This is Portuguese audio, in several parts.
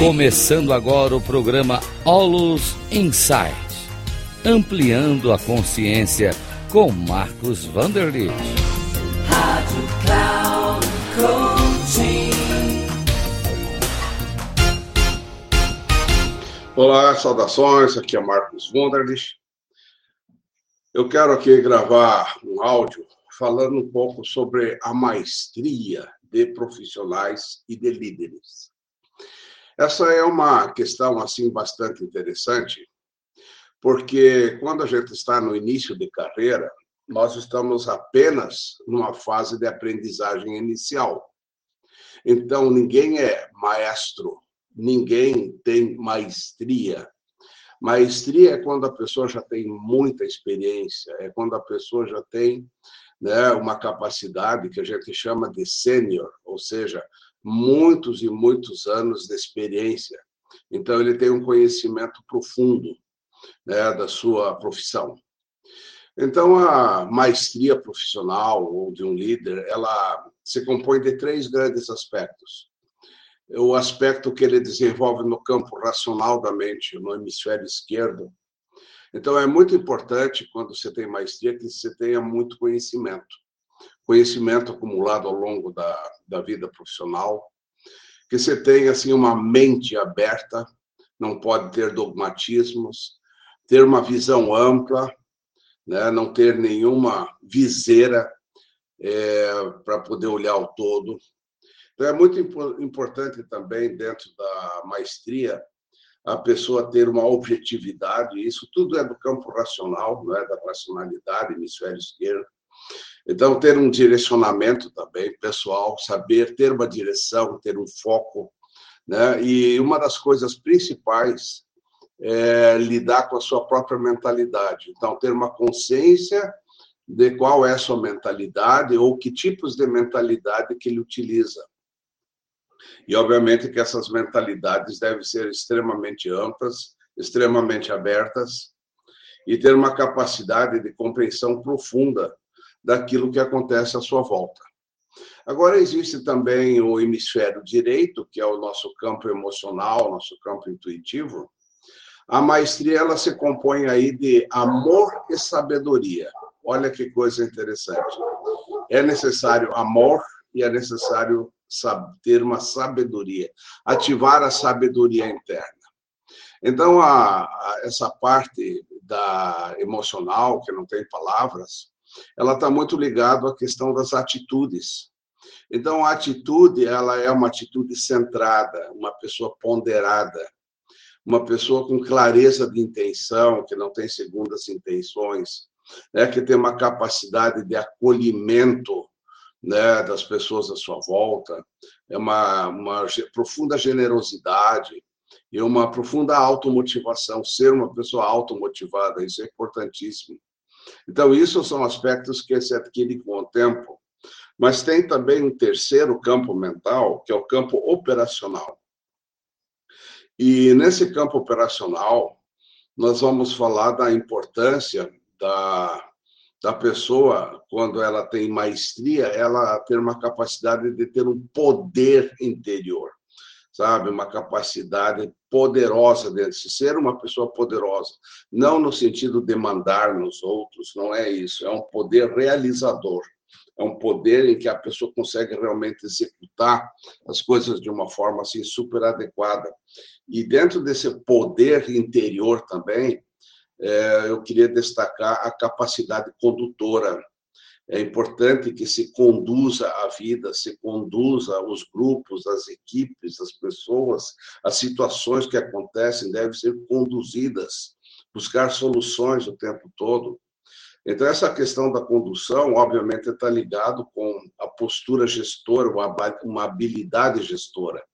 Começando agora o programa Olus Insight, ampliando a consciência com Marcos Vanderlit. Rádio Cloud Coaching. Olá, saudações, aqui é Marcos Wunderlich. Eu quero aqui gravar um áudio falando um pouco sobre a maestria de profissionais e de líderes. Essa é uma questão assim bastante interessante, porque quando a gente está no início de carreira, nós estamos apenas numa fase de aprendizagem inicial. Então, ninguém é maestro, ninguém tem maestria. Maestria é quando a pessoa já tem muita experiência, é quando a pessoa já tem né, uma capacidade que a gente chama de sênior, ou seja, muitos e muitos anos de experiência. Então, ele tem um conhecimento profundo né, da sua profissão. Então, a maestria profissional ou de um líder, ela se compõe de três grandes aspectos. O aspecto que ele desenvolve no campo racional da mente, no hemisfério esquerdo. Então, é muito importante, quando você tem maestria, que você tenha muito conhecimento conhecimento acumulado ao longo da, da vida profissional, que você tenha assim uma mente aberta, não pode ter dogmatismos, ter uma visão ampla, né? não ter nenhuma viseira é, para poder olhar o todo. Então é muito importante também dentro da maestria a pessoa ter uma objetividade. Isso tudo é do campo racional, não é da racionalidade, hemisfério esquerdo então, ter um direcionamento também pessoal, saber ter uma direção, ter um foco. Né? E uma das coisas principais é lidar com a sua própria mentalidade. Então, ter uma consciência de qual é a sua mentalidade ou que tipos de mentalidade que ele utiliza. E, obviamente, que essas mentalidades devem ser extremamente amplas, extremamente abertas e ter uma capacidade de compreensão profunda daquilo que acontece à sua volta. Agora, existe também o hemisfério direito, que é o nosso campo emocional, nosso campo intuitivo. A maestria ela se compõe aí de amor e sabedoria. Olha que coisa interessante. É necessário amor e é necessário ter uma sabedoria, ativar a sabedoria interna. Então, a, a, essa parte da emocional, que não tem palavras, ela está muito ligada à questão das atitudes. Então, a atitude, ela é uma atitude centrada, uma pessoa ponderada, uma pessoa com clareza de intenção, que não tem segundas intenções, né, que tem uma capacidade de acolhimento né, das pessoas à sua volta, é uma, uma profunda generosidade e uma profunda automotivação, ser uma pessoa automotivada, isso é importantíssimo. Então, isso são aspectos que se adquirem com o tempo. Mas tem também um terceiro campo mental, que é o campo operacional. E nesse campo operacional, nós vamos falar da importância da, da pessoa, quando ela tem maestria, ela ter uma capacidade de ter um poder interior sabe? Uma capacidade poderosa de ser uma pessoa poderosa. Não no sentido de mandar nos outros, não é isso. É um poder realizador. É um poder em que a pessoa consegue realmente executar as coisas de uma forma assim super adequada. E dentro desse poder interior também, é, eu queria destacar a capacidade condutora é importante que se conduza a vida, se conduza os grupos, as equipes, as pessoas, as situações que acontecem devem ser conduzidas, buscar soluções o tempo todo. Então, essa questão da condução, obviamente, está ligado com a postura gestora, uma habilidade gestora.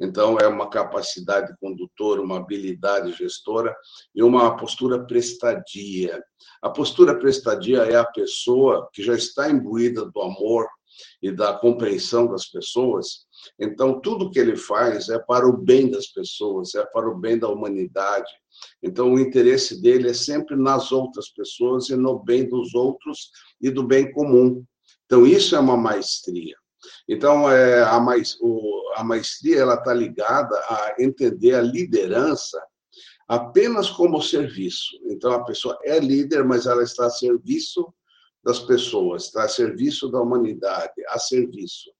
Então, é uma capacidade condutora, uma habilidade gestora e uma postura prestadia. A postura prestadia é a pessoa que já está imbuída do amor e da compreensão das pessoas. Então, tudo que ele faz é para o bem das pessoas, é para o bem da humanidade. Então, o interesse dele é sempre nas outras pessoas e no bem dos outros e do bem comum. Então, isso é uma maestria. Então, é, a, mais, o, a maestria está ligada a entender a liderança apenas como serviço. Então, a pessoa é líder, mas ela está a serviço das pessoas, está a serviço da humanidade, a serviço.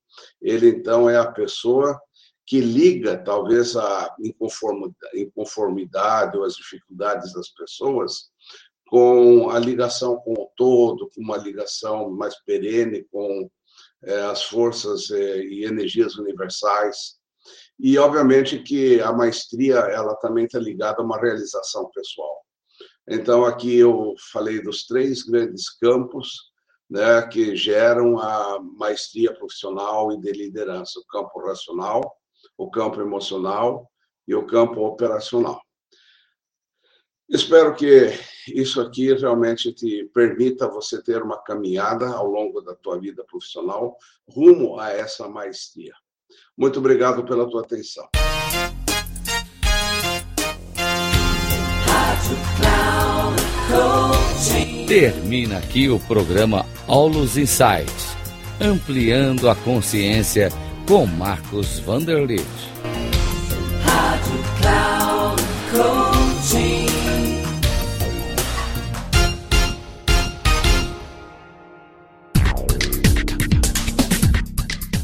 Ele, então, é a pessoa que liga, talvez, a inconformidade ou as dificuldades das pessoas com a ligação com o todo, com uma ligação mais perene com as forças é, e energias universais. E, obviamente, que a maestria ela também está ligada a uma realização pessoal. Então, aqui eu falei dos três grandes campos né, que geram a maestria profissional e de liderança: o campo racional, o campo emocional e o campo operacional. Espero que isso aqui realmente te permita você ter uma caminhada ao longo da tua vida profissional rumo a essa maestria. Muito obrigado pela tua atenção. Termina aqui o programa Aulos Insights, ampliando a consciência com Marcos Vanderlitt. Rádio Cloud Coaching.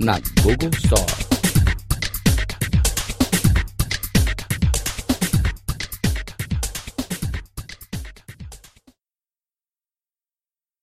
na Google Store.